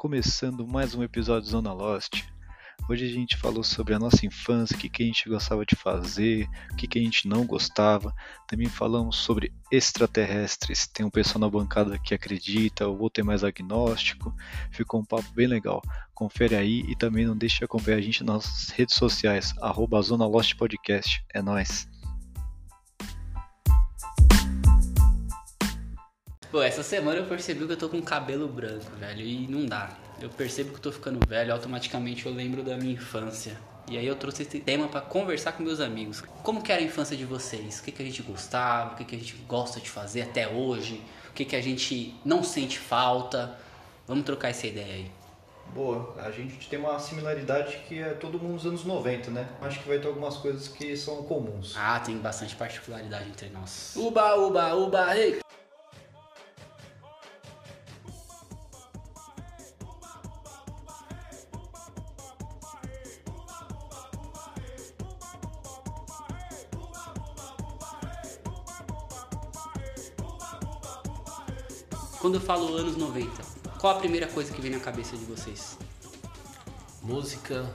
começando mais um episódio de Zona Lost. Hoje a gente falou sobre a nossa infância, o que, que a gente gostava de fazer, o que, que a gente não gostava. Também falamos sobre extraterrestres. Tem um pessoal na bancada que acredita, o outro é mais agnóstico. Ficou um papo bem legal. Confere aí e também não deixe de acompanhar a gente nas redes sociais, arroba Zona Lost Podcast. É nóis! Pô, essa semana eu percebi que eu tô com cabelo branco, velho, e não dá. Eu percebo que eu tô ficando velho, automaticamente eu lembro da minha infância. E aí eu trouxe esse tema para conversar com meus amigos. Como que era a infância de vocês? O que, que a gente gostava? O que, que a gente gosta de fazer até hoje? O que, que a gente não sente falta? Vamos trocar essa ideia aí. Boa, a gente tem uma similaridade que é todo mundo nos anos 90, né? Acho que vai ter algumas coisas que são comuns. Ah, tem bastante particularidade entre nós. Uba, uba, uba, ei! Quando eu falo anos 90, qual a primeira coisa que vem na cabeça de vocês? Música,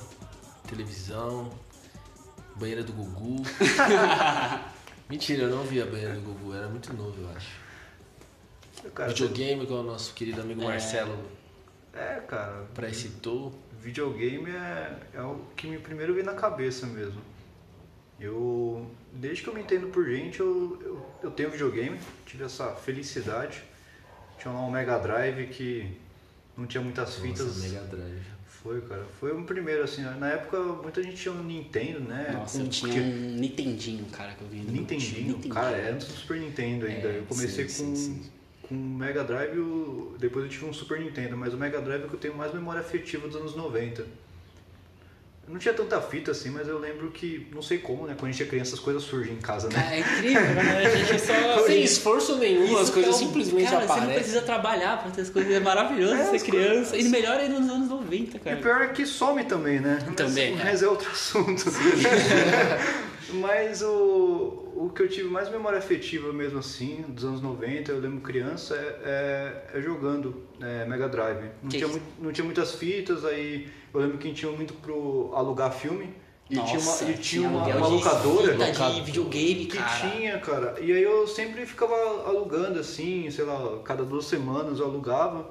televisão, banheira do Gugu. Mentira, eu não vi a banheira do Gugu, era muito novo, eu acho. Cara, Videogame, com o nosso querido amigo É. Marcelo É, cara, pré-citou. videogame é, é o que me primeiro veio na cabeça mesmo. Eu, desde que eu me entendo por gente, eu, eu, eu tenho videogame, tive essa felicidade. Tinha lá um Mega Drive que não tinha muitas fitas. Nossa, Mega Drive. Foi, cara. Foi o primeiro, assim. Na época, muita gente tinha um Nintendo, né? Nossa, Com- eu tinha um Nintendinho, cara, que eu meu tio. Nintendinho, cara, era antes do Super Nintendo ainda. É, eu comecei sim, com, sim, sim. com o Mega Drive, depois eu tive um Super Nintendo, mas o Mega Drive é que eu tenho mais memória afetiva dos anos 90. Eu não tinha tanta fita assim, mas eu lembro que, não sei como, né? Quando a gente é criança, as coisas surgem em casa, né? É incrível, né? A gente só. Sem esforço nenhum, Isso as coisas é um- simplesmente cara, Você não aparecem. precisa trabalhar pra ter as coisas. É maravilhoso É, ser as criança. coisas- E melhor aí nos anos 90, E cara. o pior é que some também, né? Mas- Também, é. Mas é outro assunto. mas o, o que eu tive mais memória afetiva mesmo assim, dos anos 90, eu lembro criança, é, é- é jogando é, Mega Drive. Não Que tinha, isso? mui- não tinha muitas fitas, aí eu lembro que tinha muito pro alugar filme. E tinha uma, Nossa, e tinha uma, uma de locadora fita locadora. de videogame, que cara. tinha, cara. E aí eu sempre ficava alugando assim, sei lá, cada duas semanas eu alugava.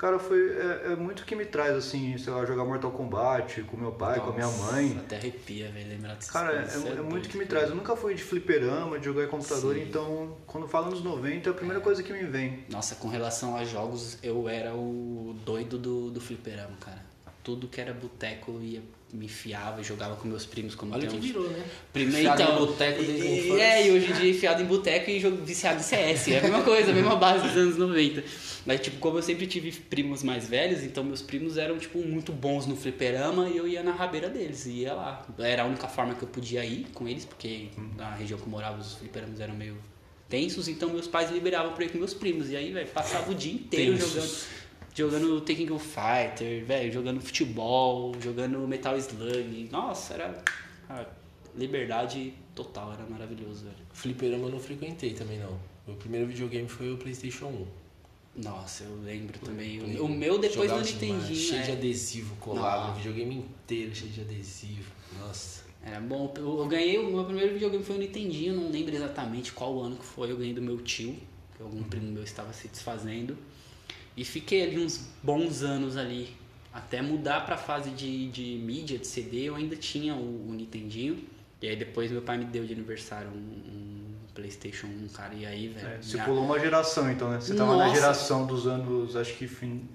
Cara, foi é, é muito que me traz assim, sei lá, jogar Mortal Kombat com meu pai, com a minha Nossa, mãe. Até arrepia, velho, lembrar dessas Cara, é, é doido, muito que me traz. Eu nunca fui de fliperama, de jogar em computador, Sim. então quando fala nos 90 é a primeira coisa que me vem. Nossa, com relação a jogos, eu era o doido do, do fliperama, cara. Tudo que era boteco eu ia, me enfiava e jogava com meus primos como Olha que virou, né? Primeiro, Enfiado então, em boteco desde e- infância. É, e hoje em dia enfiado em boteco e jogo viciado em CS. É a mesma coisa, a mesma base dos anos 90. Mas, tipo, como eu sempre tive primos mais velhos, então meus primos eram, tipo, muito bons no fliperama e eu ia na rabeira deles, e ia lá. Era a única forma que eu podia ir com eles, porque na região que eu morava os fliperamas eram meio tensos, então meus pais liberavam pra ir com meus primos. E aí, velho, passava o dia inteiro Tensos. jogando. Jogando Tekken Fighter, velho, jogando futebol, jogando Metal Slug. Nossa, era a liberdade total, era maravilhoso, velho. Fliperama eu não frequentei também, não. Meu primeiro videogame foi o PlayStation 1. Nossa, eu lembro também. O- O meu depois do Nintendinho. Cheio é. de adesivo colado, o videogame inteiro cheio de adesivo. Nossa. Era bom. Eu eu ganhei, o meu primeiro videogame foi o Nintendinho, não lembro exatamente qual ano que foi. Eu ganhei do meu tio, que algum primo meu estava se desfazendo. E fiquei ali uns bons anos ali. Até mudar pra fase de, de mídia, de CD, eu ainda tinha o, o Nintendinho. E aí depois meu pai me deu de aniversário um, um Playstation 1, cara. E aí, velho. É, você minha- pulou uma geração então, né? Você tava na geração dos anos, acho que fim.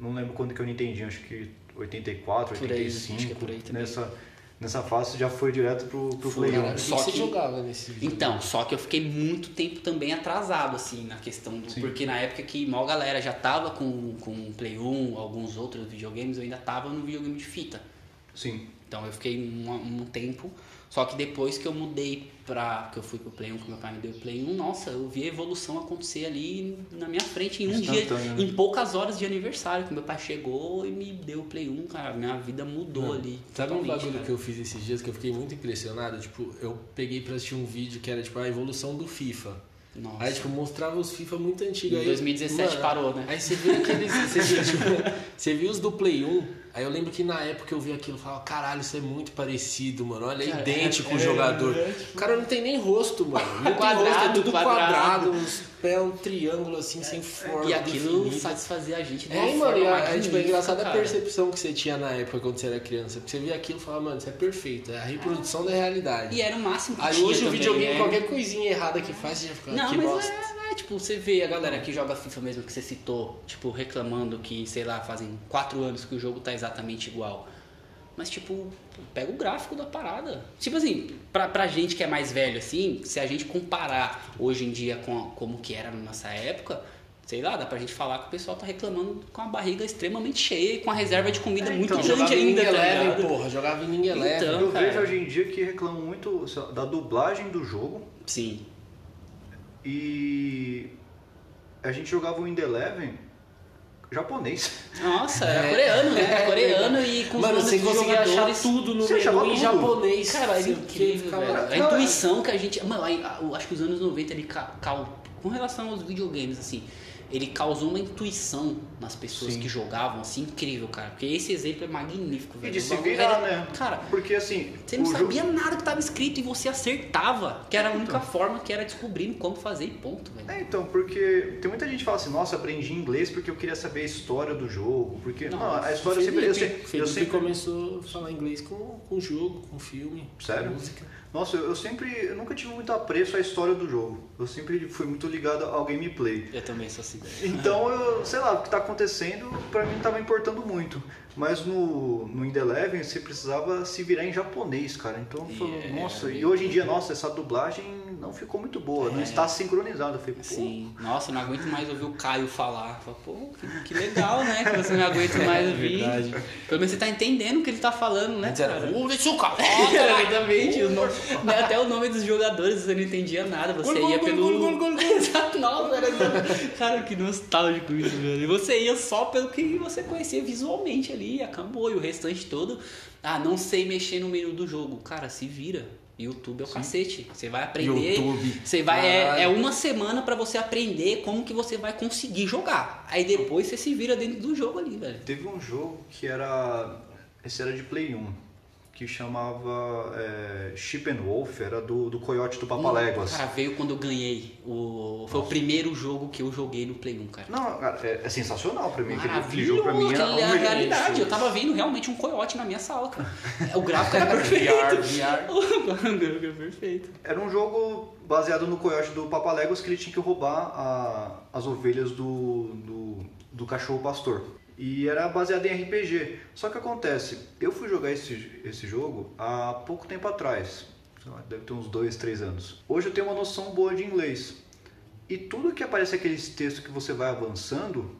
Não lembro quando que eu entendi, acho que 84, Por aí, 85. acho que é por aí também. Nessa, nessa fase você já foi direto pro, pro Foi, Play 1. cara. O que Só você que- jogava nesse videogame? Então, só que eu fiquei muito tempo também atrasado, assim, na questão do. Sim. Porque na época que mal galera já tava com, com o Play 1, alguns outros videogames, eu ainda tava no videogame de fita. Sim. Então eu fiquei um, um tempo. Só que depois que eu mudei pra. que eu fui pro Play 1, que meu pai me deu o Play 1, nossa, eu vi a evolução acontecer ali na minha frente em um dia, né? em poucas horas de aniversário, que meu pai chegou e me deu o Play 1, cara. Minha vida mudou ali. Sabe um bagulho cara. que eu fiz esses dias que eu fiquei muito impressionado? Tipo, eu peguei pra assistir um vídeo que era tipo a evolução do FIFA. Nossa. Aí, tipo, mostrava os FIFA muito antigos. Em aí, 2017 parou, né? Aí você viu aqueles. Você viu, tipo, você viu os do Play 1. Aí eu lembro que na época eu vi aquilo e falava, caralho, isso é muito parecido, mano. Olha, é Cara, idêntico é- o jogador. é, tipo- O cara não tem nem rosto, mano. Não tem Quadrado, rosto, é tudo quadrado. quadrado, uns pés, um triângulo assim, sem forma. E aquilo definida. satisfazia a gente É, mano, forma e a, magnífica, tipo, é engraçada a percepção que você tinha na época quando você era criança. Porque você via aquilo e falava, mano, isso é perfeito, é a reprodução da realidade. E era o máximo que Aí tinha hoje o videogame, né? qualquer coisinha errada que faz, você já fica, Não, que mas bosta. É, tipo, você vê a galera que joga FIFA mesmo que você citou, tipo, reclamando que, sei lá, fazem quatro anos que o jogo tá exatamente igual. Mas, tipo, pega o gráfico da parada. Tipo assim, pra, pra gente que é mais velho, assim, se a gente comparar hoje em dia com a- como que era na nossa época, sei lá, dá pra gente falar que o pessoal tá reclamando com a barriga extremamente cheia e com a reserva de comida É, muito então, grande Jogava em ainda, tá Eleven, ligado? porra, jogava em Ninguém Eleven. Então. Eu cara. vejo hoje em dia que reclamam muito da dublagem do jogo Sim. E a gente jogava o In The Eleven japonês. Nossa, era É. coreano, né? Era É, coreano e com os Mano, nomes você dos conseguia achar tudo no menu em japonês. Cara, é Você incrível, ficava- velho. A Não, intuição que a gente. Mano, acho que os anos 90 ele ca, cal- com relação aos videogames, assim, ele causou uma intuição nas pessoas Sim. que jogavam, assim, incrível, cara. Porque esse exemplo é magnífico, E velho. de O se virar, né? Cara, Porque assim. você não o sabia jogo- nada que tava escrito e você acertava. Que era a única forma que era descobrindo como fazer e ponto, velho. É, então, porque tem muita gente que fala assim, nossa, aprendi inglês porque eu queria saber a história do jogo. Porque. Não, Nossa, a história eu sempre. Eu, Felipe, sempre, eu Felipe sempre começou a falar inglês com, com jogo, com filme, Sério? com música. Nossa, eu eu sempre. Eu nunca tive muito apreço à história do jogo. Eu sempre fui muito ligado ao gameplay. Eu também sou assim. Então, eu, sei lá, o que tá acontecendo pra mim não tava importando muito. Mas no, no In The Eleven você precisava se virar em japonês, cara. Então, eu falo, é, nossa, é, e hoje em dia, nossa, essa dublagem não ficou muito boa, não É. está sincronizada. Eu falei, pô, Sim, nossa, eu não aguento mais ouvir o Caio falar. Fala, Pô, que, que legal, né? Que você não aguenta mais ouvir. Verdade. Pelo menos você tá entendendo o que ele tá falando, né? Cara? "Uh, deixa o cara." Exatamente. o nome- né, até o nome dos jogadores você não entendia nada. Você ia pelo. nossa, era... Cara, que nostálgico isso, velho. E você ia só pelo que você conhecia visualmente ali, e acabou. E o restante todo. Ah, não sei mexer no menu do jogo. Cara, se vira. YouTube é o cacete. Você vai aprender. YouTube. Você vai. É, é uma semana pra você aprender como que você vai conseguir jogar. Aí depois você se vira dentro do jogo ali, velho. Teve um jogo que era. Esse era de Play 1, que chamava é, Ship and Wolf, era do, do Coyote do Papaléguas. Cara, veio quando eu ganhei. O... Foi o primeiro jogo que eu joguei no Play 1, cara. Não, cara, é, é sensacional pra mim. Aquele, aquele jogo pra mim aquele é era a realidade. Eu tava vendo realmente um coiote na minha sala, cara. O gráfico era perfeito. VR, VR. O gráfico era perfeito. Era um jogo baseado no Coyote do Papaléguas que ele tinha que roubar a- as ovelhas do, do, do cachorro pastor. E era baseado em RPG. Só que acontece, eu fui jogar esse, esse jogo há pouco tempo atrás. Deve ter uns dois, três anos. Hoje eu tenho uma noção boa de inglês. E tudo que aparece aqueles textos que você vai avançando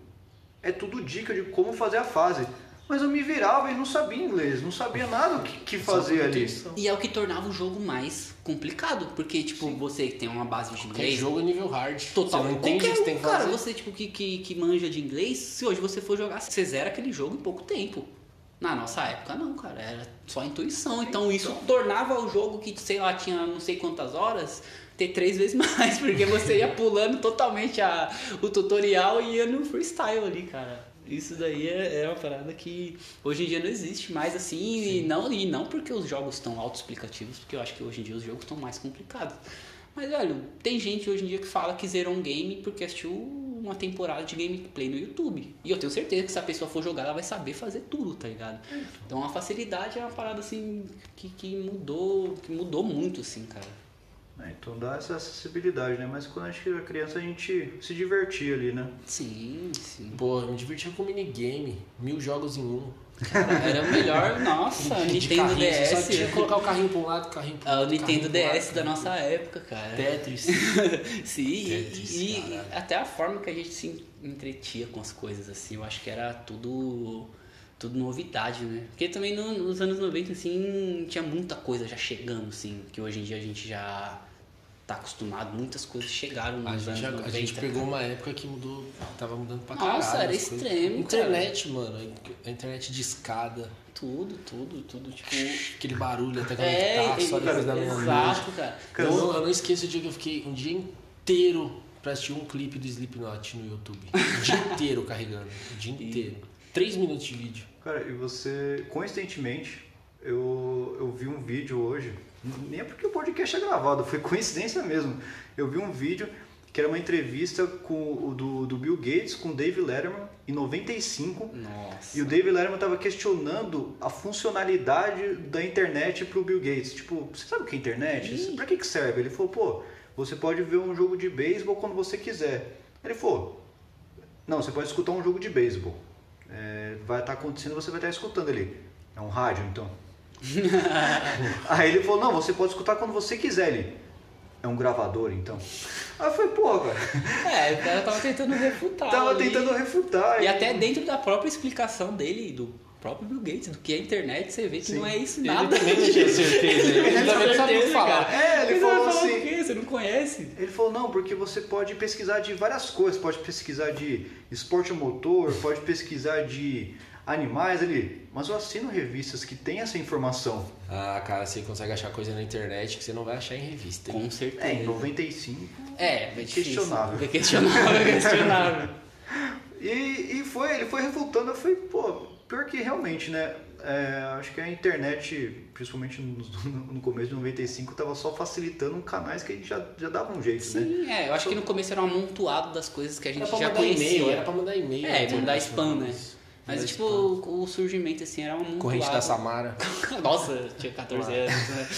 é tudo dica de como fazer a fase. Mas eu me virava e não sabia inglês, não sabia nada o que, que fazer ali. E é o que tornava o jogo mais complicado. Porque, tipo, você tem uma base de Qualquer inglês. jogo é nível hard. Total. Você não entende o Qualquer que você tem que cara, fazer. você tipo que, que, que manja de inglês, se hoje você for jogar, você zera aquele jogo em pouco tempo. Na nossa época não, cara, era só intuição. Então isso tornava o jogo que, sei lá, tinha não sei quantas horas, ter três vezes mais, porque você ia pulando totalmente a, o tutorial e ia no freestyle ali, cara. Isso daí é, é uma parada que hoje em dia não existe mais assim, e não, e não porque os jogos estão autoexplicativos, porque eu acho que hoje em dia os jogos estão mais complicados. Mas, velho, tem gente hoje em dia que fala que zerou um game porque assistiu uma temporada de gameplay no YouTube. E eu tenho certeza que se a pessoa for jogar, ela vai saber fazer tudo, tá ligado? Então a facilidade é uma parada assim que, que mudou, que mudou muito, assim, cara. É, então dá essa acessibilidade, né? Mas quando a gente era criança a gente se divertia ali, né? Sim, sim. Pô, eu me divertia com minigame. Mil jogos em um. Cara, era o melhor, nossa, De Nintendo carrinho, você Só tinha que DS. colocar o carrinho pra um lado, o carrinho pro Ah, o outro. Nintendo pro lado, DS da nossa época, cara. Tetris. Sim, Tetris, e, e até a forma que a gente se entretia com as coisas, assim, eu acho que era tudo tudo novidade, né? Porque também no- nos anos 90, assim, tinha muita coisa já chegando, assim, que hoje em dia a gente já tá acostumado, muitas coisas chegaram nos A anos gente, já- 90. a gente pegou uma época que mudou, tava mudando pra Nossa, caralho. era as coisas. extremo, Internet, mano. A internet de escada. Tudo, tudo, tudo, tipo... Aquele barulho até É, conectar, só depois da meia-noite. exato, cara. Eu, não- eu não esqueço o dia que eu fiquei um dia inteiro pra assistir um clipe do Slipknot no YouTube. O dia inteiro carregando. O dia inteiro. Três minutos de vídeo. Cara, e você, coincidentemente, eu, eu vi um vídeo hoje, nem é porque o podcast é gravado, foi coincidência mesmo. Eu vi um vídeo que era uma entrevista com o do, do Bill Gates com o Dave Letterman em 95. Nossa. E o Dave Letterman estava questionando a funcionalidade da internet pro Bill Gates. Tipo, você sabe o que é internet? Pra que, que serve? Ele falou, pô, você pode ver um jogo de beisebol quando você quiser. Ele falou, não, você pode escutar um jogo de beisebol. É, vai estar acontecendo, você vai estar escutando ali. É um rádio, então. Aí ele falou, não, você pode escutar quando você quiser ali. É um gravador, então. Aí falei, pô, cara. É, o cara tava tentando refutar. Tava ali. tentando refutar. E até dentro da própria explicação dele, do próprio Bill Gates, do que é internet, você vê que Sim. não é isso Ele nada. também não tinha certeza. Ele Ele também não sabia o que falar. É, ele Mas falou assim- o quê? Você não conhece? Ele falou, não, porque você pode pesquisar de várias coisas, pode pesquisar de esporte motor, pode pesquisar de animais ali, mas eu assino revistas que tem essa informação. Ah, cara, você consegue achar coisa na internet que você não vai achar em revista. hein? Com certeza. É, em 95. É, é difícil. Questionável. É questionável, é questionável. E, e foi, ele foi refutando, eu falei, pô, pior que realmente, né? é, acho que a internet, principalmente no, no começo de 95, tava só facilitando canais que a gente já, já dava um jeito, né? Sim, é, eu acho que no começo era um amontoado das coisas que a gente Era pra já mandar conhecia. e-mail, era pra mandar e-mail. É, mandar spam, né? Mas, Mandar tipo, spam. o, o surgimento, assim, era um. Corrente da Samara. Nossa, tinha 14 anos, né?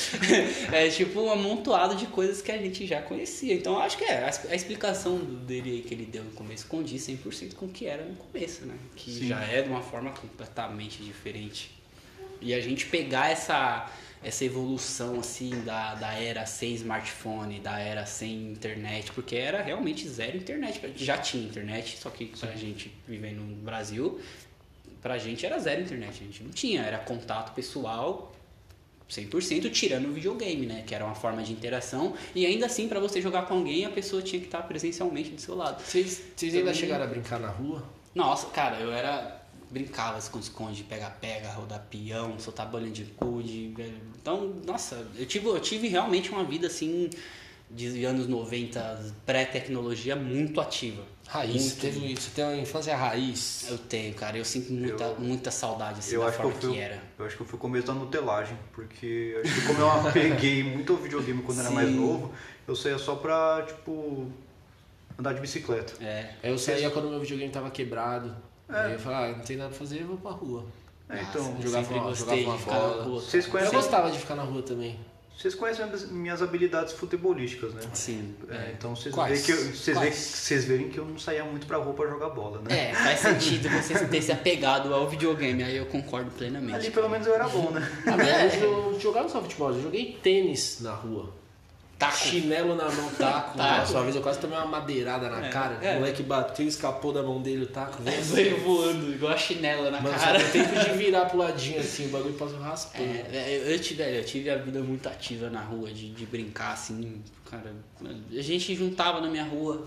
É tipo um amontoado de coisas que a gente já conhecia. Então, acho que é, a, a explicação dele aí que ele deu no começo condiz 100% com o que era no começo, né? Que Sim. já é de uma forma completamente diferente. E a gente pegar essa, essa evolução, assim, da, da era sem smartphone, da era sem internet, porque era realmente zero internet. Já tinha internet, só que pra gente vivendo no Brasil, pra gente era zero internet. A gente não tinha, era contato pessoal 100% tirando o videogame, né? Que era uma forma de interação. E ainda assim, pra você jogar com alguém, a pessoa tinha que estar presencialmente do seu lado. Vocês, vocês ainda Também- chegaram a brincar na rua? Nossa, cara, eu era. Brincava esconde-esconde, pega-pega, rodar peão, soltar bolinha de gude. Então, nossa, eu tive, eu tive realmente uma vida assim, de anos 90, pré-tecnologia, muito ativa. Raiz, Muito. teve, você tem uma infância raiz. Eu tenho, cara, eu sinto muita, Eu- muita saudade assim, Eu da acho, que eu, forma fui, que era. eu acho que eu fui o começo da nutelagem, porque eu acho que como eu peguei muito o videogame quando era mais Sim. novo, eu saía só pra, tipo, andar de bicicleta. É. Aí eu saía quando meu videogame tava quebrado. É. Aí eu falava, ah, não tem nada pra fazer, eu vou pra rua. É, então, eu jogava uma- jogava uma bola. na rua. Vocês cara. Eu conhecem- gostava de ficar na rua também. Vocês conhecem minhas, minhas habilidades futebolísticas, né? Sim. É, então vocês Quais? veem que eu- vocês vocês verem que eu não saía muito pra rua pra jogar bola, né? É, faz sentido você ter se apegado ao videogame, aí eu concordo plenamente. Ali pelo menos eu era bom, né? Ah, mas É. eu jogava só futebol, eu joguei tênis na rua. Taco. Chinelo na mão, taco. Taco. Uma vez eu quase tomei uma madeirada na É, cara. é. O moleque bateu, escapou da mão dele o taco. Veio voando, igual a chinela na Mano, só cara. deu tempo de virar pro ladinho assim, o bagulho passou raspando. É, eu, eu tive, eu tive a vida muito ativa na rua, de, de brincar assim, cara. A gente juntava na minha rua.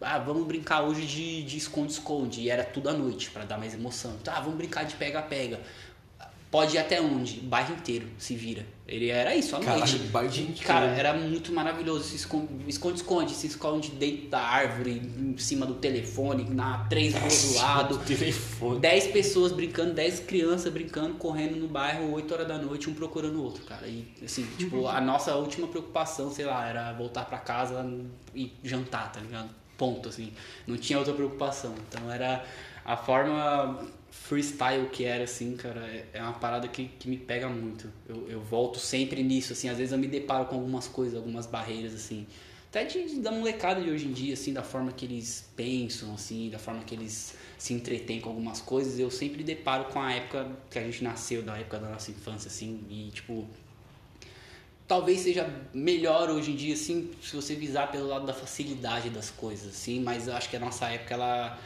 Ah, vamos brincar hoje de de esconde-esconde. E era tudo à noite, pra dar mais emoção. Ah, vamos brincar de pega-pega. Pode ir até onde? O bairro inteiro se vira. Ele era isso, à Caralho, noite. o bairro inteiro. Cara, era muito maravilhoso. Se esconde, esconde, esconde, se esconde dentro da árvore, em cima do telefone, na três ruas do lado. Telefone. 10 pessoas brincando, 10 crianças brincando, correndo no bairro, 8 horas da noite, um procurando o outro, cara. E assim, tipo, a nossa última preocupação, sei lá, era voltar pra casa e jantar, tá ligado? Ponto, assim. Não tinha outra preocupação. Então era a forma freestyle que era, assim, cara, é- é uma parada que, que me pega muito. Eu, eu volto sempre nisso, assim, às vezes eu me deparo com algumas coisas, algumas barreiras, assim. Até de, da molecada de hoje em dia, assim, da forma que eles pensam, assim, da forma que eles se entretêm com algumas coisas, eu sempre deparo com a época que a gente nasceu, da época da nossa infância, assim, e tipo. Talvez seja melhor hoje em dia, assim, se você visar pelo lado da facilidade das coisas, assim, mas eu acho que a nossa época, ela,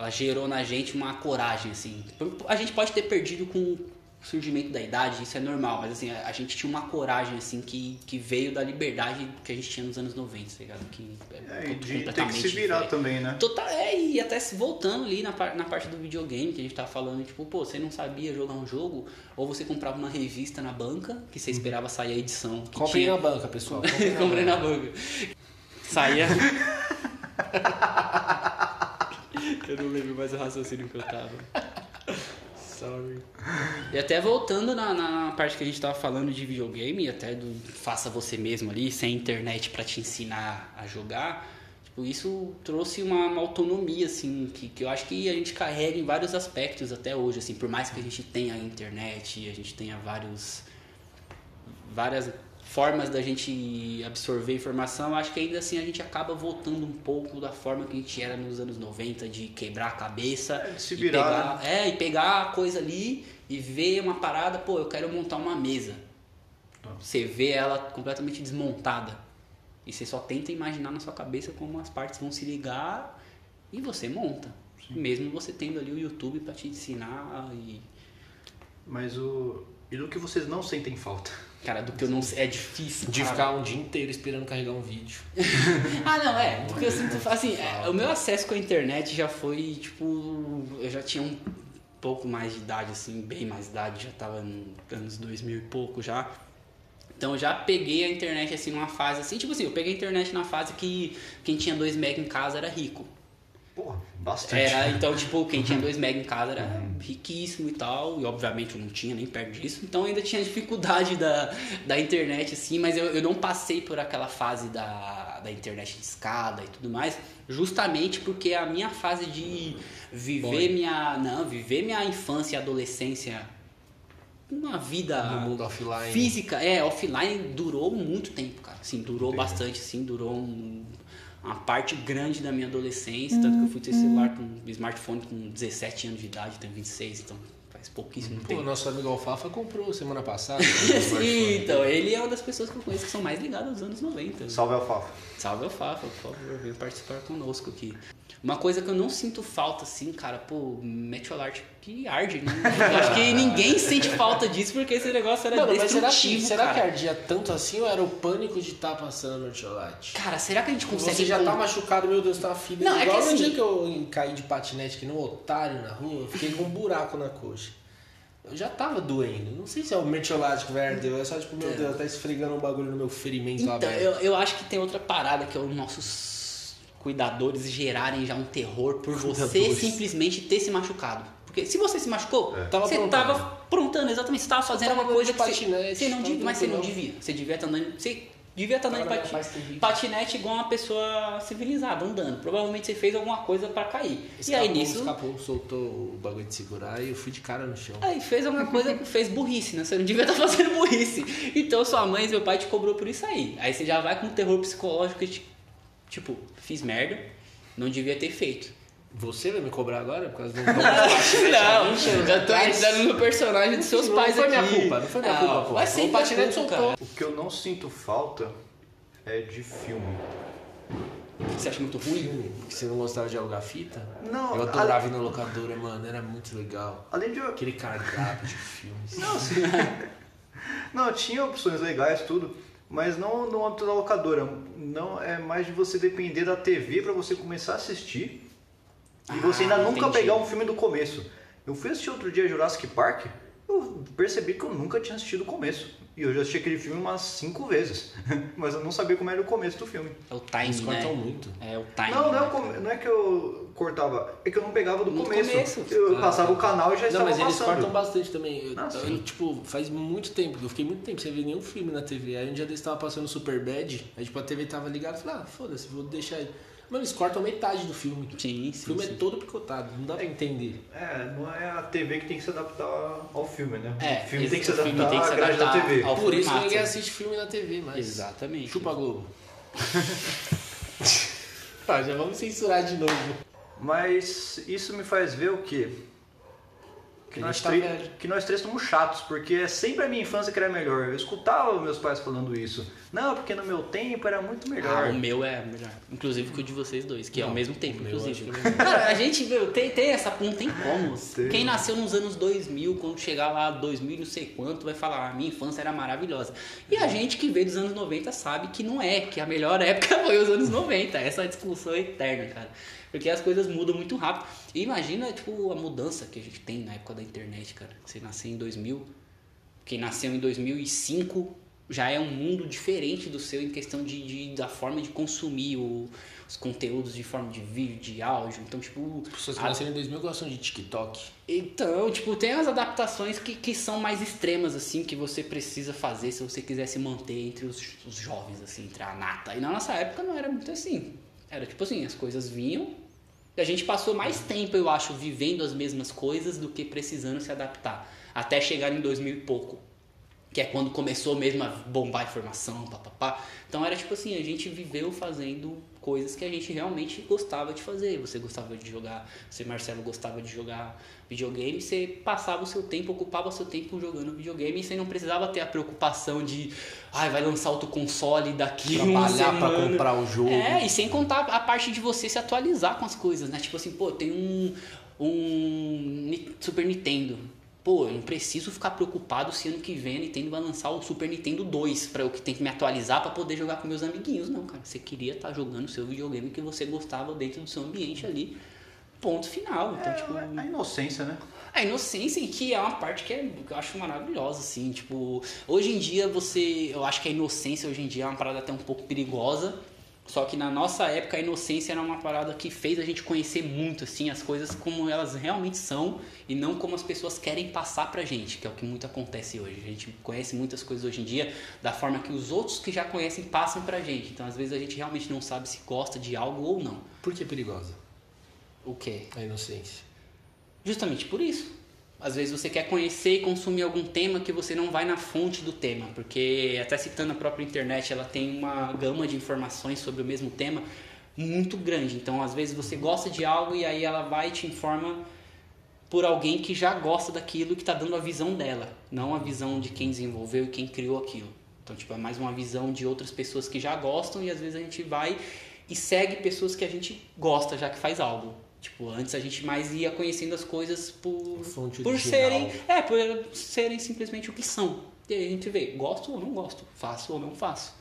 ela gerou na gente uma coragem, assim. A gente pode ter perdido com o surgimento da idade, isso é normal, mas assim, a, a gente tinha uma coragem, assim, que, que veio da liberdade que a gente tinha nos anos 90, tá ligado? Que É, e de ter que se virar diferente. também, né? Total, é, e até se voltando ali na, na parte do videogame, que a gente tava falando, tipo, pô, você não sabia jogar um jogo, ou você comprava uma revista na banca, que você esperava sair a edição. Que tinha... na banca, pessoal. Na Comprei banca. na banca. Saía. eu não lembro mais o raciocínio que eu tava. Sorry. E até voltando na, na parte que a gente tava falando de videogame, até do faça você mesmo ali, sem internet para te ensinar a jogar, tipo, isso trouxe uma, uma autonomia, assim, que, que eu acho que a gente carrega em vários aspectos até hoje, assim, por mais que a gente tenha a internet, a gente tenha vários várias formas da gente absorver informação, acho que ainda assim a gente acaba voltando um pouco da forma que a gente era nos anos 90, de quebrar a cabeça. É, se e virar, pegar, né? É, e pegar a coisa ali e ver uma parada, pô, eu quero montar uma mesa. Tá. Você vê ela completamente desmontada. E você só tenta imaginar na sua cabeça como as partes vão se ligar e você monta. Mesmo você tendo ali o YouTube para te ensinar e Mas o. E do que vocês não sentem falta? Cara, do que eu não sei, é difícil. De cara. ficar um dia inteiro esperando carregar um vídeo. Ah, não, é. Porque eu sinto. Assim, é, o meu acesso com a internet já foi, tipo. Eu já tinha um pouco mais de idade, assim, bem mais idade, já tava nos anos 2000 e pouco já. Então eu já peguei a internet, assim, numa fase assim. Tipo assim, eu peguei a internet na fase que quem tinha 2 mega em casa era rico. Porra, bastante. Era, então, tipo, quem tinha 2 mega em casa era riquíssimo e tal, e obviamente eu não tinha nem perto disso, então ainda tinha dificuldade da, da internet, assim, mas eu, eu não passei por aquela fase da, da internet de escada e tudo mais, justamente porque a minha fase de viver minha. Não, viver minha infância e adolescência uma vida No mundo offline. física, é, offline durou muito tempo, cara. Assim, durou bastante, assim, durou um- uma parte grande da minha adolescência, tanto que eu fui ter celular com smartphone com 17 anos de idade, tenho 26, então faz pouquíssimo Pô, tempo. nosso amigo Alfafa comprou semana passada. Sim, então, ele é uma das pessoas que eu conheço que são mais ligadas aos anos 90. Salve Alfafa. Salve ao Fafa, por favor, venha participar conosco aqui. Uma coisa que eu não sinto falta, assim, cara, pô, Meteorite que arde, né? Eu acho que ninguém sente falta disso porque esse negócio era Mano, mas será que, destrutivo, será cara. que ardia tanto assim ou era o pânico de estar passando no Tiolate? Cara, será que a gente consegue... Você já tá machucado, meu Deus, tá fedido. Não, é Igual que no assim- dia que eu caí de patinete que no otário na rua, eu fiquei com um buraco na coxa. Eu já tava doendo. Não sei se é o mertiolate que vai arder, é só tipo, meu Deus, tá esfregando um bagulho no meu ferimento Então, aberto. eu, eu acho que tem outra parada que é os nossos cuidadores gerarem já um terror por você simplesmente ter se machucado. Porque se você se machucou, Tava você aprontando. tava aprontando, exatamente. Você tava fazendo uma coisa que você, você não devia, mas você não devia. Você devia estar andando, você devia estar andando de pati- patinete igual uma pessoa civilizada andando. Provavelmente você fez alguma coisa pra cair. e aí Escapou, nisso escapou, soltou o bagulho de segurar e eu fui de cara no chão. Aí fez alguma coisa que fez burrice, né? Você não devia estar fazendo burrice. Então sua mãe e meu pai te cobrou por isso aí. Aí você já vai com um terror psicológico e te- tipo, fiz merda, não devia ter feito. Você vai me cobrar agora por causa do Não, já tô entrando no personagem dos seus Não pais foi aqui. minha culpa, não foi minha culpa, pô. Vai O patinete culpa, soltou. O que eu não sinto falta é de filme. Você acha muito ruim? Filme, que você não gostava de alugar fita? Não, Eu adorava ir na locadora, mano, era muito legal. Além de. Aquele cardápio de filmes. Não, sim. não, tinha opções legais, tudo. Mas não no âmbito da locadora. Não é mais de você depender da TV pra você começar a assistir. E você ainda Ah, nunca entendi. pegar um filme do começo. Eu fui assistir outro dia Jurassic Park, eu percebi que eu nunca tinha assistido o começo. E eu já assisti aquele filme umas cinco vezes. Mas eu não sabia como era o começo do filme. É o time, Eles cortam né? muito. É o time. Não, não é, né, o cara? não é que eu cortava, é que eu não pegava do No começo. começo. Eu Ah, passava o canal e já Não, estava mas eles passando. cortam bastante também. Eu, Ah, eu, tipo, faz muito tempo, eu fiquei muito tempo sem ver nenhum filme na TV. Aí um dia desse tava passando Super Bad, aí tipo, a TV tava ligada, eu falei, ah, foda-se, vou deixar aí. Mano, eles cortam metade do filme. Sim, O sim, filme sim. é todo picotado, não dá pra entender. É, não é a TV que tem que se adaptar ao filme, né? É, o filme tem que se o filme adaptar tem que se à grade da adaptar TV. ao- Por isso que ninguém assiste filme na TV, mas. Exatamente. Chupa Globo. tá, já vamos censurar de novo. Mas isso me faz ver o quê? Que nós, tá que nós três somos chatos, porque é sempre a minha infância que era melhor. Eu escutava meus pais falando isso. Não, porque no meu tempo era muito melhor. Ah, o meu é melhor. Inclusive que o de vocês dois, que é ao Não, mesmo tempo, o inclusive. é Cara, a gente, meu, tem, tem essa, não tem como. Quem nasceu nos anos 2000, quando chegar lá 2000 não sei quanto, vai falar, a minha infância era maravilhosa. E a gente que veio dos anos 90 sabe que não é, que a melhor época foi os anos 90. Essa é discussão eterna, cara. Porque as coisas mudam muito rápido. E imagina, tipo, a mudança que a gente tem na época da internet, cara. Você nasceu em 2000, quem nasceu em 2005 já é um mundo diferente do seu em questão de, de da forma de consumir o, os conteúdos de forma de vídeo, de áudio. Então, tipo. As pessoas que nasceram em 2000 gostam de TikTok. então, tipo, tem as adaptações que, que são mais extremas, assim, que você precisa fazer se você quiser se manter entre os, os jovens, assim, entre a nata. E na nossa época não era muito assim. Era tipo assim, as coisas vinham e a gente passou mais tempo, eu acho, vivendo as mesmas coisas do que precisando se adaptar. Até chegar em 2000 e pouco. Que é quando começou mesmo a bombar informação, papapá. Então era tipo assim, a gente viveu fazendo coisas que a gente realmente gostava de fazer. Você gostava de jogar, você, Marcelo, gostava de jogar videogame, você passava o seu tempo, ocupava o seu tempo jogando videogame e você não precisava ter a preocupação de, ai, vai lançar outro console daqui Trabalhar pra semana. comprar o jogo. É, e sem contar a parte de você se atualizar com as coisas, né? Tipo assim, pô, tem um, um Super Nintendo. Pô, eu não preciso ficar preocupado se ano que vem a Nintendo vai lançar o Super Nintendo 2 pra eu que tenho que me atualizar pra poder jogar com meus amiguinhos. Não, cara, você queria estar jogando o seu videogame que você gostava dentro do seu ambiente ali. Ponto final. Então, É, tipo, a inocência, né? a inocência em que é uma parte que, é, que eu acho maravilhosa, assim, tipo, hoje em dia você, eu acho que a inocência hoje em dia é uma parada até um pouco perigosa, só que na nossa época a inocência era uma parada que fez a gente conhecer muito, assim, as coisas como elas realmente são e não como as pessoas querem passar pra gente, que é o que muito acontece hoje. A gente conhece muitas coisas hoje em dia da forma que os outros que já conhecem passam pra gente, então às vezes a gente realmente não sabe se gosta de algo ou não. Por que perigosa? O quê? A inocência. Justamente por isso. Às vezes você quer conhecer e consumir algum tema que você não vai na fonte do tema, porque até citando a própria internet, ela tem uma gama de informações sobre o mesmo tema muito grande. Então, às vezes você gosta de algo e aí ela vai e te informa por alguém que já gosta daquilo que está dando a visão dela, não a visão de quem desenvolveu e quem criou aquilo. Então, tipo, é mais uma visão de outras pessoas que já gostam e às vezes a gente vai e segue pessoas que a gente gosta já que faz algo. Tipo, antes a gente mais ia conhecendo as coisas por, por serem, é, por serem simplesmente o que são. E aí a gente vê, gosto ou não gosto, faço ou não faço.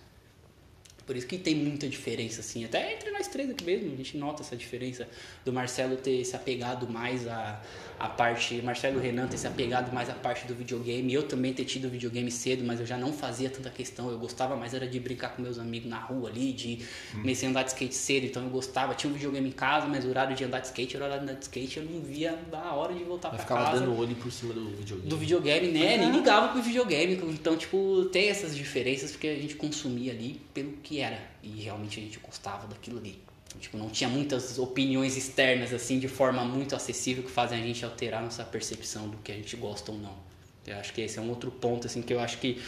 Por isso que tem muita diferença, assim. Até entre nós três aqui mesmo, a gente nota essa diferença do Marcelo ter se apegado mais à, à parte. Marcelo e Renan ter se apegado mais à parte do videogame. Eu também ter tido videogame cedo, mas eu já não fazia tanta questão. Eu gostava mais era de brincar com meus amigos na rua ali, de comecei a andar de skate cedo, então eu gostava. Tinha um videogame em casa, mas o horário de andar de skate era o horário de andar de skate. Eu não via da hora de voltar Vai pra ficava casa dando olho por cima do videogame. do videogame, né? Nem ligava pro videogame. Então, tipo, tem essas diferenças porque a gente consumia ali pelo que era. E realmente a gente gostava daquilo ali. Tipo, não tinha muitas opiniões externas, assim, de forma muito acessível que fazem a gente alterar nossa percepção do que a gente gosta ou não. Eu acho que esse é um outro ponto, assim, que eu acho que.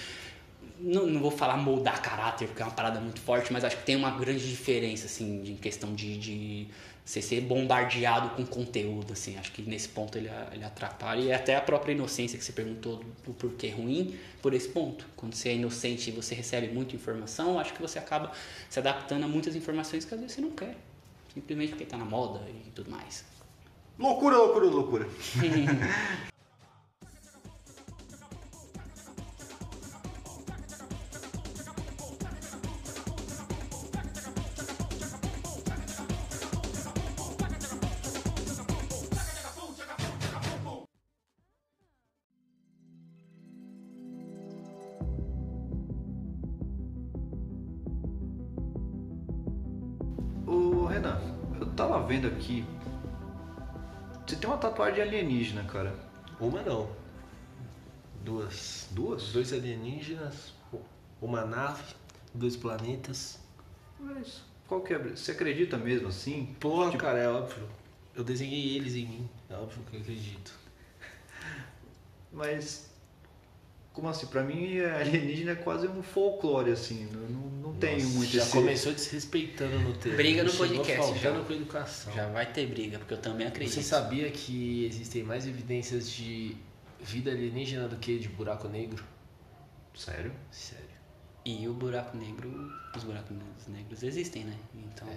Não, não vou falar moldar caráter, porque é uma parada muito forte, mas acho que tem uma grande diferença, assim, em questão de, de você ser bombardeado com conteúdo, assim. Acho que nesse ponto ele, ele atrapalha. E até a própria inocência que você perguntou do porquê ruim, por esse ponto. Quando você é inocente e você recebe muita informação, acho que você acaba se adaptando a muitas informações que às vezes você não quer. Simplesmente porque tá na moda e tudo mais. Loucura, loucura, loucura. de alienígena, cara. Uma não. Duas. Duas? Dois alienígenas, uma nave, dois planetas. Mas qual que é? Você acredita mesmo assim? Porra, cara, é óbvio. Eu desenhei eles em mim. É óbvio que eu acredito. Mas. Como assim? Pra mim, alienígena é quase um folclore, assim. Não, não, não tem Nossa, muito Já esse. começou desrespeitando no termo. Briga no podcast, faltando já. com educação. Já vai ter briga, porque eu também acredito. Você sabia que existem mais evidências de vida alienígena do que de buraco negro? Sério? Sério. E o buraco negro, os buracos negros existem, né? Então,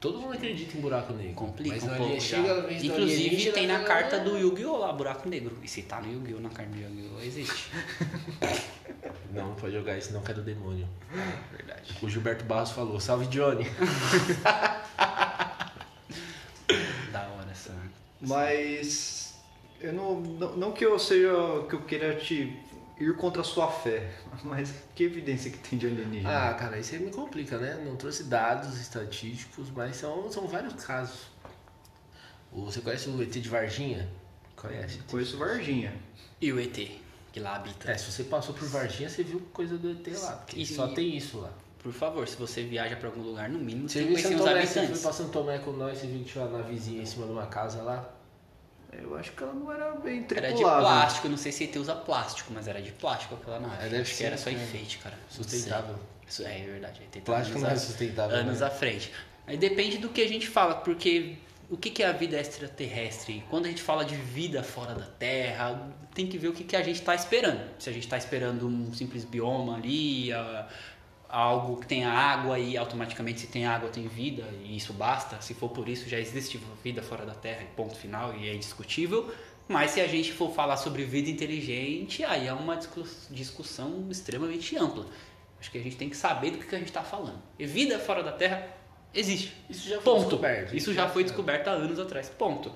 Todo mundo acredita em buraco negro. complica mas um pouco já. chega Inclusive tem na carta é- do Yu-Gi-Oh! lá, buraco negro. E se tá no Yu-Gi-Oh! na carta do Yu-Gi-Oh! existe. Não, não pode jogar isso não, que é do demônio. Verdade. O Gilberto Barros falou, salve Johnny. Da hora essa. Mas. Eu não, não. Não que eu seja. que eu queira te ir contra a sua fé. Mas que evidência que tem de alienígena? Ah, cara, isso aí me complica, né? Não trouxe dados estatísticos, mas são, são vários casos. Você conhece o ET de Varginha? Conhece? Conheço Varginha. E o ET, que lá habita. É, se você passou por Varginha, você viu coisa do ET lá, porque E- só tem isso lá. Por favor, se você viaja pra algum lugar, no mínimo, Você você viu em conhecer os Tomé, você foi habitantes. pra Santo Tomé com nós, você viu que tinha uma navezinha em cima de uma casa lá? Eu acho que ela não era bem Era de tripulada. plástico, não sei se ET usa plástico, mas era de plástico aquela nave. É, Acho que era só é. enfeite, cara. Sustentável. Isso é, é verdade. ET tá Plástico não é sustentável, Anos né? à frente. Aí depende do que a gente fala, porque o que é a vida extraterrestre? Quando a gente fala de vida fora da Terra, tem que ver o que, que a gente está esperando. Se a gente está esperando um simples bioma ali, a- algo que tenha água e automaticamente se tem água tem vida e isso basta. Se for por isso já existe vida fora da Terra, ponto final e é indiscutível. Mas se a gente for falar sobre vida inteligente, aí é uma discuss- discussão extremamente ampla. Acho que a gente tem que saber do que que a gente está falando. E vida fora da Terra existe. Isso já foi Ponto. descoberto. Isso já foi descoberto há anos atrás. Ponto.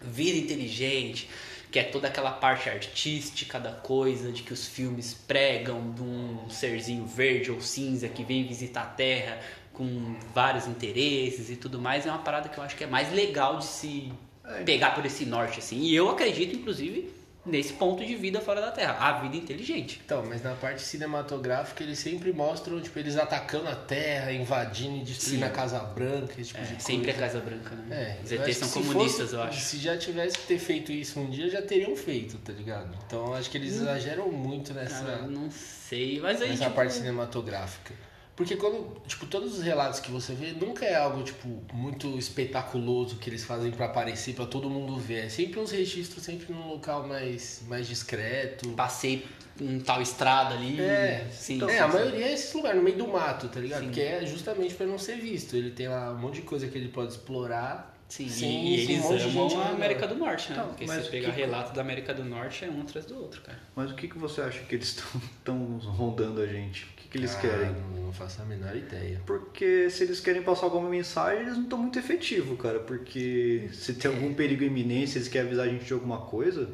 Vida inteligente, que é toda aquela parte artística da coisa, de que os filmes pregam de um serzinho verde ou cinza que vem visitar a Terra com vários interesses e tudo mais, é uma parada que eu acho que é mais legal de se É. pegar por esse norte, assim. E eu acredito, inclusive, nesse ponto de vida fora da Terra, a vida inteligente. Então, mas na parte cinematográfica eles sempre mostram, tipo, eles atacando a terra, invadindo e destruindo Sim. a Casa Branca, esse tipo É, de sempre a coisa. Casa Branca, né? É, Os ETs são comunistas, fosse- eu acho. Se já tivesse que ter feito isso um dia, já teriam feito, tá ligado? Então acho que eles exageram muito nessa, Hum. Cara, eu não sei, mas aí, nessa tipo, parte cinematográfica. Porque quando, tipo, todos os relatos que você vê, nunca é algo, tipo, muito espetaculoso que eles fazem pra aparecer, pra todo mundo ver. É sempre uns registros, sempre num local mais, mais discreto. passei em tal estrada ali. É, sim. Então, sim, é, a sim. maioria é esses lugares, no meio do mato, tá ligado? Sim. Que é justamente pra não ser visto. Ele tem lá um monte de coisa que ele pode explorar. Sim, sem e eles de amam gente a América do Norte, né? Então, Porque mas se o pegar que- relato da América do Norte é um atrás do outro, cara. Mas o que, que você acha que eles estão rondando a gente? O que, que eles Ah, querem? Não, não faço a menor ideia. Porque se eles querem passar alguma mensagem, eles não estão muito efetivos, cara. Porque se tem algum perigo iminente, se eles querem avisar a gente de alguma coisa,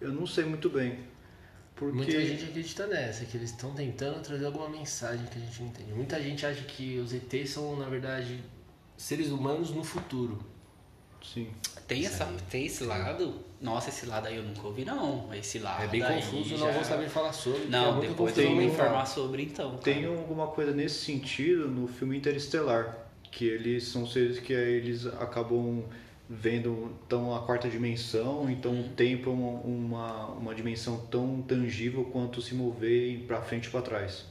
eu não sei muito bem. Porque. Muita gente acredita nessa, que eles estão tentando trazer alguma mensagem que a gente não entende. Muita gente acha que os ETs são, na verdade, seres humanos no futuro. Sim. Tem, essa, tem esse lado. Nossa, esse lado aí eu nunca ouvi, não. Esse lado. é bem confuso, já- não vou saber falar sobre. é Não, muita depois eu vou me informar sobre então. cara. Tem alguma coisa nesse sentido no filme Interestelar, que eles são seres que eles acabam vendo tão a quarta dimensão, então o tempo é uma, uma, uma dimensão tão tangível quanto se mover para frente e para trás.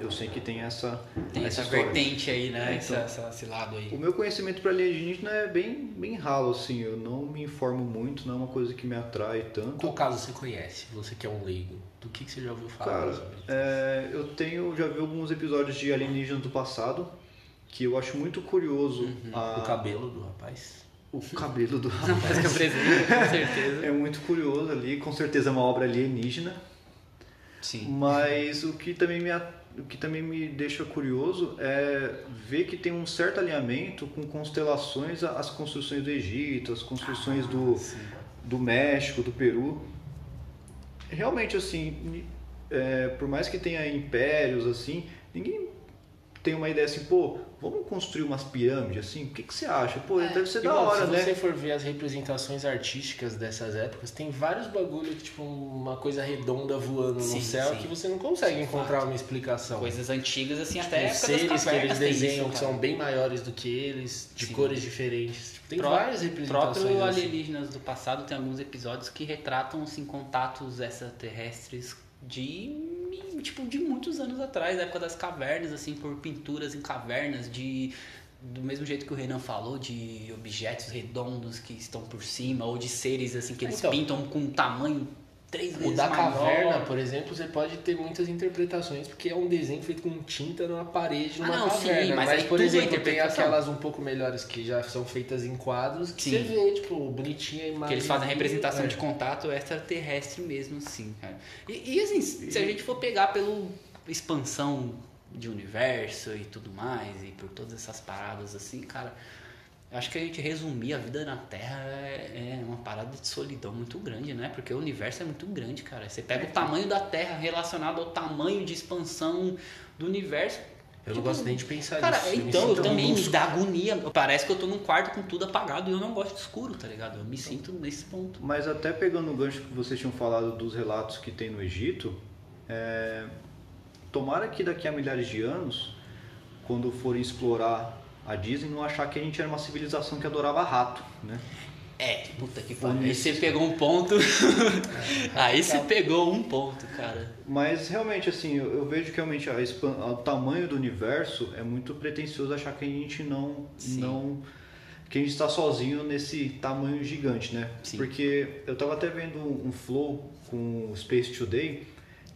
Eu sei que tem essa Tem essa história. vertente aí, né? É, essa, então. essa- esse lado aí. O meu conhecimento para alienígena é bem, bem ralo, assim, eu não me informo muito, não é uma coisa que me atrai tanto. Qual caso você conhece? Você que é um leigo. Do que, que você já ouviu falar? Cara, é, eu tenho, já vi alguns episódios de alienígenas do passado, que eu acho muito curioso Uhum. a- O cabelo do rapaz. o cabelo do Mas que eu presente, com certeza. É muito curioso ali, com certeza é uma obra alienígena, Sim. mas o que também me, a- o que também me deixa curioso é ver que tem um certo alinhamento com constelações, as construções do Egito, as construções do, do México, do Peru. Realmente, assim, é, por mais que tenha impérios, assim, ninguém tem uma ideia assim, pô, vamos construir umas pirâmides, assim, o que, que você acha? Pô, deve ser da Igual, hora, se né? você for ver as representações artísticas dessas épocas, tem vários bagulho que, tipo, uma coisa redonda voando Sim, no céu sim. que você não consegue Sim, encontrar fato. uma explicação. Coisas antigas, assim, Tipo, até época seres das que eles desenham isso, que são bem maiores do que eles, de Sim. cores diferentes. Tipo, tem Pró- várias representações próprio assim. Alienígenas do passado tem alguns episódios que retratam assim, contatos extraterrestres de tipo de muitos anos atrás, da época das cavernas, assim, por pinturas em cavernas, de do mesmo jeito que o Renan falou, de objetos redondos que estão por cima, ou de seres assim que eles Então. pintam com um tamanho três O vezes da maior. caverna, por exemplo, você pode ter muitas interpretações, porque é um desenho feito com tinta numa parede, numa Ah, não, sim, caverna. mas mas, aí por é exemplo, tem aquelas um pouco melhores que já são feitas em quadros, que Sim. você vê, tipo, bonitinha a imagem. Que eles fazem a representação É. de contato extraterrestre mesmo, sim, cara. E, e, assim, se a gente for pegar pela expansão de universo e tudo mais, e por todas essas paradas assim, cara, acho que a gente resumir a vida na Terra é, é uma parada de solidão muito grande, né? Porque o universo é muito grande, cara. Você pega o tamanho da Terra relacionado ao tamanho de expansão do universo. Eu não gosto nem de pensar Cara, nisso. me então eu sinto também muito me dá agonia. Parece que eu tô num quarto com tudo apagado e eu não gosto de escuro, tá ligado? Eu me sinto nesse ponto. Mas até pegando o gancho que vocês tinham falado dos relatos que tem no Egito, é, tomara que daqui a milhares de anos, quando forem explorar a Disney, não achar que a gente era uma civilização que adorava rato, né? É, puta que pariu. Aí você pegou um ponto. Aí você pegou um ponto, cara. Mas realmente, assim, eu, eu vejo que realmente a expan- o tamanho do universo é muito pretensioso achar que a gente não, Sim. não que a gente está sozinho nesse tamanho gigante, né? Sim. Porque eu tava até vendo um flow com o Space Today,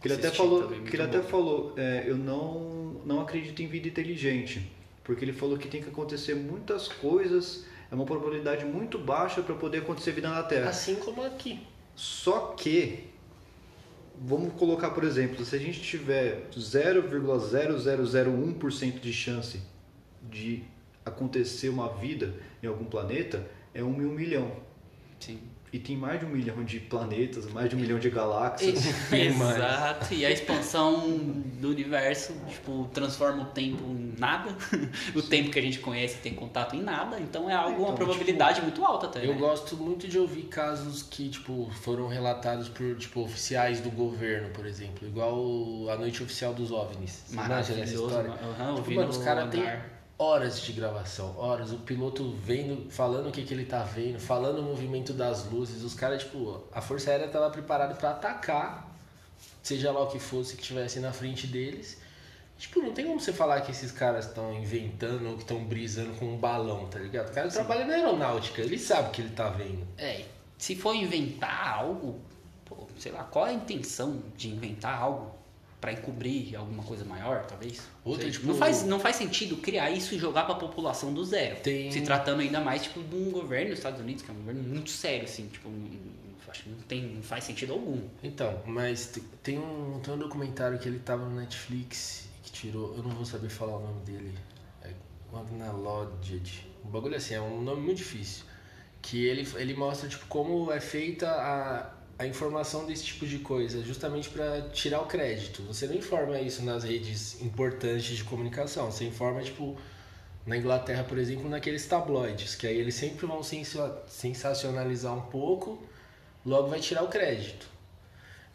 que ele até Assisti falou, que ele até bom. falou, é, eu não não acredito em vida inteligente, porque ele falou que tem que acontecer muitas coisas, é uma probabilidade muito baixa para poder acontecer vida na Terra. Assim como aqui. Só que, vamos colocar por exemplo, se a gente tiver 0,0001% de chance de acontecer uma vida em algum planeta, é um em um milhão. Sim. E tem mais de um milhão de planetas, mais de um milhão de galáxias. Exato. E a expansão do universo, tipo, transforma o tempo em nada. o tempo que a gente conhece tem contato em nada. Então é algo, Então, uma probabilidade muito alta até. Eu né? gosto muito de ouvir casos que, tipo, foram relatados por, tipo, oficiais do governo, por exemplo. Igual a noite oficial dos OVNIs. Você manja dessa Maravilhoso. história? Eu Tipo, vi mano, no os caras têm. Horas de gravação, horas. O piloto vendo, falando o que, que ele tá vendo, falando o movimento das luzes. Os caras, tipo, a Força Aérea tava preparada pra atacar, seja lá o que fosse que tivesse na frente deles. Tipo, não tem como você falar que esses caras estão inventando ou que estão brisando com um balão, tá ligado? O cara trabalha na aeronáutica, ele sabe o que ele tá vendo. É, se for inventar algo, pô, sei lá, qual é a intenção de inventar algo pra encobrir alguma coisa maior, talvez? Outra, tipo- não, faz, não faz sentido criar isso e jogar pra população do zero. Tem- Se tratando ainda mais tipo de um governo dos Estados Unidos, que é um governo muito sério, assim, tipo, não- não- acho que não tem, não faz sentido algum. Então, mas te- tem um, tem um documentário que ele tava no Netflix que tirou, eu não vou saber falar o nome dele. É Wagnalodged. Um bagulho assim, é um nome muito difícil. Que ele, ele mostra tipo como é feita a, a informação desse tipo de coisa, justamente para tirar o crédito. Você não informa isso nas redes importantes de comunicação, você informa tipo na Inglaterra, por exemplo, naqueles tabloides, que aí eles sempre vão sensa- sensacionalizar um pouco, logo vai tirar o crédito.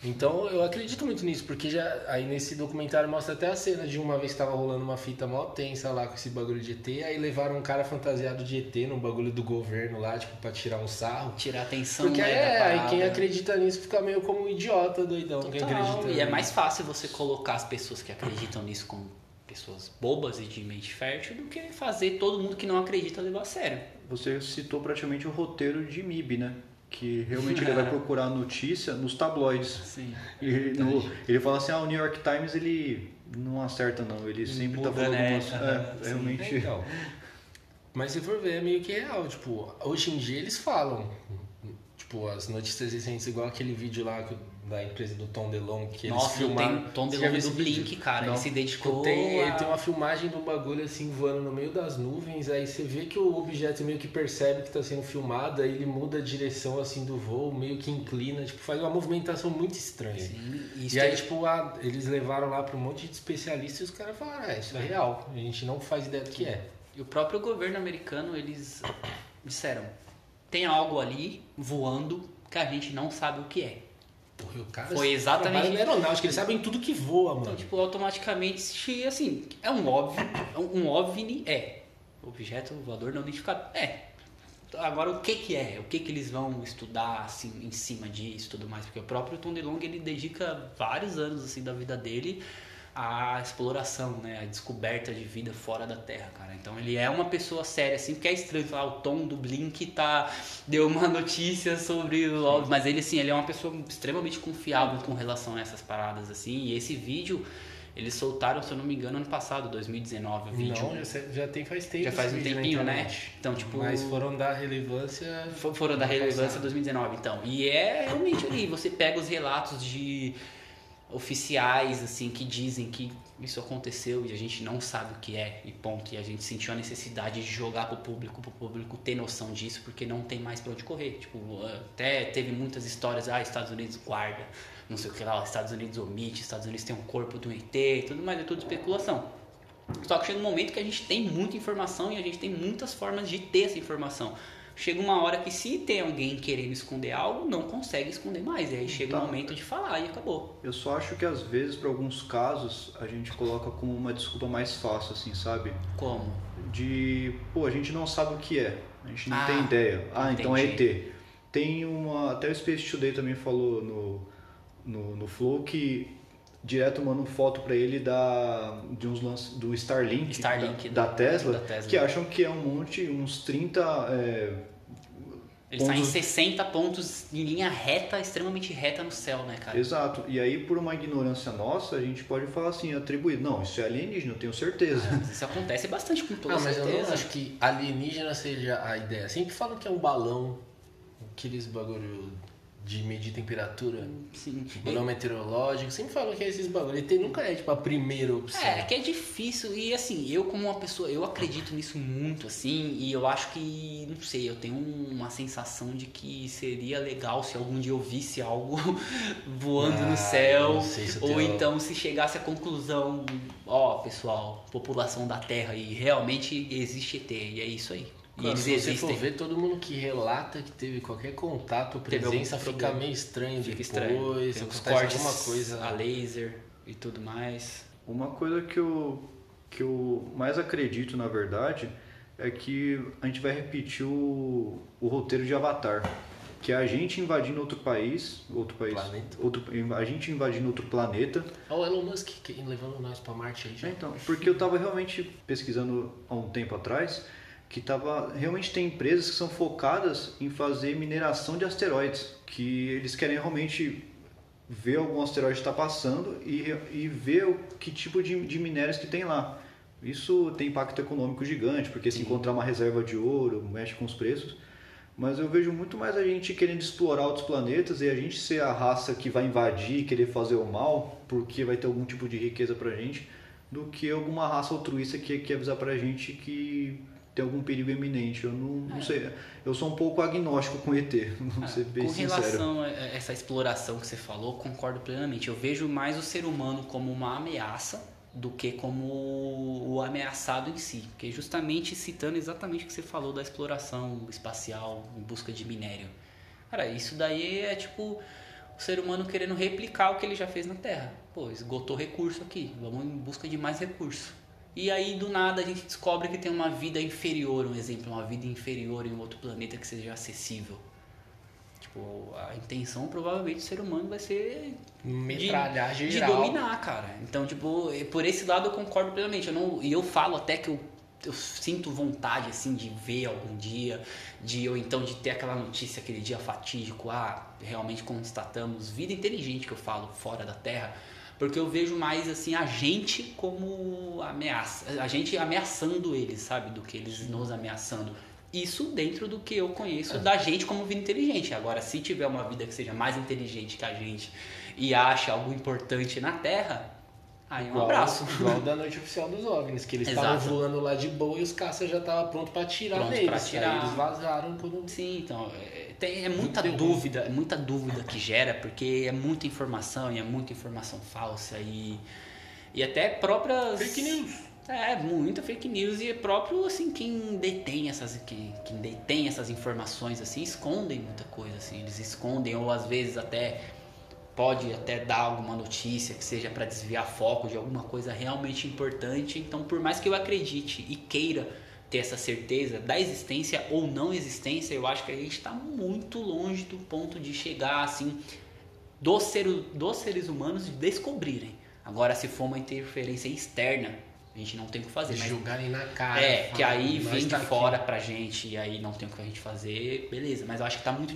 Então eu acredito muito nisso, porque já aí nesse documentário mostra até a cena de uma vez que tava rolando uma fita mó tensa lá com esse bagulho de ET, aí levaram um cara fantasiado de ET num bagulho do governo lá, tipo, pra tirar um sarro. Tirar a atenção Porque né, é, da aí quem acredita nisso fica meio como um idiota doidão que Total. acredita. E é mais fácil você colocar as pessoas que acreditam nisso como pessoas bobas e de mente fértil do que fazer todo mundo que não acredita levar a sério. Você citou praticamente o roteiro de MIB, né? Que realmente ele vai procurar notícia nos tabloides. Sim. E no- ele fala assim, ah, o New York Times ele não acerta não, ele sempre tá Muda, falando né? umas, Aham, é, sim. realmente. Então, mas se for ver, é meio que real. Tipo, hoje em dia eles falam. Tipo, as notícias recentes, igual aquele vídeo lá que- da empresa do Tom DeLonge, que eles Nossa, eu filmaram. tenho Tom DeLonge do vídeo? Blink, cara. Não. Ele se dedicou Tem, a... ele tem uma filmagem um bagulho assim voando no meio das nuvens, aí você vê que o objeto meio que percebe que está sendo filmado, aí ele muda a direção assim do voo, meio que inclina, tipo, faz uma movimentação muito estranha. Sim, E aí, tem- tipo, a- eles levaram lá para um monte de especialistas e os caras falaram, ah, isso é real, a gente não faz ideia do que é. E o próprio governo americano, eles disseram, tem algo ali voando que a gente não sabe o que é. Porra, o cara Foi exatamente trabalha na aeronáutica, eles sabem tudo que voa, mano. Então, tipo, automaticamente, assim, é um óbvio, um OVNI é. Objeto voador não identificado, é. Agora, o que que é? O que que eles vão estudar, assim, em cima disso e tudo mais? Porque o próprio Tom DeLonge, ele dedica vários anos, assim, da vida dele à exploração, né? A descoberta de vida fora da Terra, cara. Então, ele é uma pessoa séria, assim, porque é estranho falar, o Tom do Blink tá... Deu uma notícia sobre o OVNI, mas ele, assim, ele é uma pessoa extremamente confiável com relação a essas paradas, assim. E esse vídeo... Eles soltaram, se eu não me engano, ano passado, 2019, o vídeo. Não, já, já tem faz tempo. Já faz um tempinho, né? Então, tipo. Mas foram dar relevância. fo- Foram da relevância passado. 2019, então. E é realmente ali, você pega os relatos de oficiais, assim, que dizem que isso aconteceu e a gente não sabe o que é e ponto. E a gente sentiu a necessidade de jogar pro público, pro público ter noção disso, porque não tem mais pra onde correr. Tipo, até teve muitas histórias, ah, Estados Unidos guarda, não sei o que lá, Estados Unidos omite, Estados Unidos tem um corpo do ET, tudo mais, é tudo especulação. Só que chega um momento que a gente tem muita informação e a gente tem muitas formas de ter essa informação chega uma hora que se tem alguém querendo esconder algo, não consegue esconder mais. E aí chega tá. o momento de falar e acabou. Eu só acho que às vezes, para alguns casos, a gente coloca como uma desculpa mais fácil, assim, sabe? Como? De, pô, a gente não sabe o que é. A gente não ah, tem ideia. Ah, entendi. então é ET. Tem uma. Até o Space Today também falou no, no, no Flow que direto mando foto para ele da de uns lances do Starlink, Starlink da, da, Tesla, da, Tesla, que acham que é um monte, uns 30 é, ele pontos... sai em 60 pontos em linha reta, extremamente reta no céu, né, cara? Exato. E aí, por uma ignorância nossa, a gente pode falar assim, atribuir. Não, isso é alienígena, eu tenho certeza. É, isso acontece bastante com toda ah, mas certeza. eu não acho que alienígena seja a ideia. Sempre falam que é um balão, aqueles bagulho de medir temperatura, Sim. balão meteorológico, sempre falam que é esses bagulho. E nunca é tipo a primeira opção. É, que é difícil. E assim, eu como uma pessoa, eu acredito nisso muito, assim, e eu acho que, não sei, eu tenho uma sensação de que seria legal se algum dia eu visse algo voando ah, no céu. Se ou tenho... então se chegasse à conclusão, ó, pessoal, população da Terra e realmente existe ET, e é isso aí. E eles se existem. você for ver, todo mundo que relata que teve qualquer contato presença fica meio estranho fica depois, estranho. Tem os cortes, alguma coisa. A laser e tudo mais. Uma coisa que eu, que eu mais acredito, na verdade, é que a gente vai repetir o, o roteiro de Avatar. Que é a gente invadindo outro país, outro país, planeta. outro, a gente invadindo outro planeta. Olha o Elon Musk levando nós para Marte aí já. É, então, porque eu estava realmente pesquisando há um tempo atrás que tava realmente tem empresas que são focadas em fazer mineração de asteroides, que eles querem realmente ver algum asteroide está passando e, e ver o que tipo de, de minérios que tem lá. Isso tem impacto econômico gigante, porque se encontrar uma reserva de ouro, mexe com os preços. Mas eu vejo muito mais a gente querendo explorar outros planetas e a gente ser a raça que vai invadir, querer fazer o mal, porque vai ter algum tipo de riqueza pra gente, do que alguma raça altruísta que quer avisar pra gente que tem algum perigo iminente. Eu não, não é. sei. Eu sou um pouco agnóstico com ET, não ah, ser bem Com sincero. relação a essa exploração que você falou, concordo plenamente. Eu vejo mais o ser humano como uma ameaça do que como o ameaçado em si. Porque justamente citando exatamente o que você falou da exploração espacial em busca de minério. Cara, isso daí é tipo o ser humano querendo replicar o que ele já fez na Terra. Pô, esgotou recurso aqui, vamos em busca de mais recurso. E aí do nada a gente descobre que tem uma vida inferior, um exemplo, uma vida inferior em outro planeta que seja acessível. Tipo, a intenção provavelmente do ser humano vai ser metralhar de, geral. de dominar, cara. Então, tipo, por esse lado eu concordo plenamente. Eu não, e eu falo até que eu, eu sinto vontade assim de ver algum dia, de ou então de ter aquela notícia aquele dia fatídico, ah, realmente constatamos vida inteligente que eu falo fora da Terra porque eu vejo mais assim a gente como ameaça, a gente ameaçando eles, sabe, do que eles nos ameaçando. Isso dentro do que eu conheço é. da gente como vida inteligente. Agora, se tiver uma vida que seja mais inteligente que a gente e acha algo importante na Terra, Aí um igual, abraço. Igual da noite oficial dos OVNIs, que eles estavam voando lá de boa e os caças já estavam prontos para atirar pronto neles. Pra atirar. Aí eles vazaram quando... Sim, então, é, tem, é muita dúvida, é muita dúvida que gera, porque é muita informação e é muita informação falsa e, e até próprias... Fake news. É, muita fake news e é próprio, assim, quem detém essas, quem, quem detém essas informações, assim, escondem muita coisa, assim, eles escondem ou às vezes até pode até dar alguma notícia que seja para desviar foco de alguma coisa realmente importante. Então, por mais que eu acredite e queira ter essa certeza da existência ou não existência, eu acho que a gente está muito longe do ponto de chegar assim dos, ser, dos seres humanos de descobrirem. Agora, se for uma interferência externa, a gente não tem o que fazer. Mas, Jogarem na cara. É, que aí vem de tá fora aqui. pra gente e aí não tem o que a gente fazer, beleza. Mas eu acho que tá muito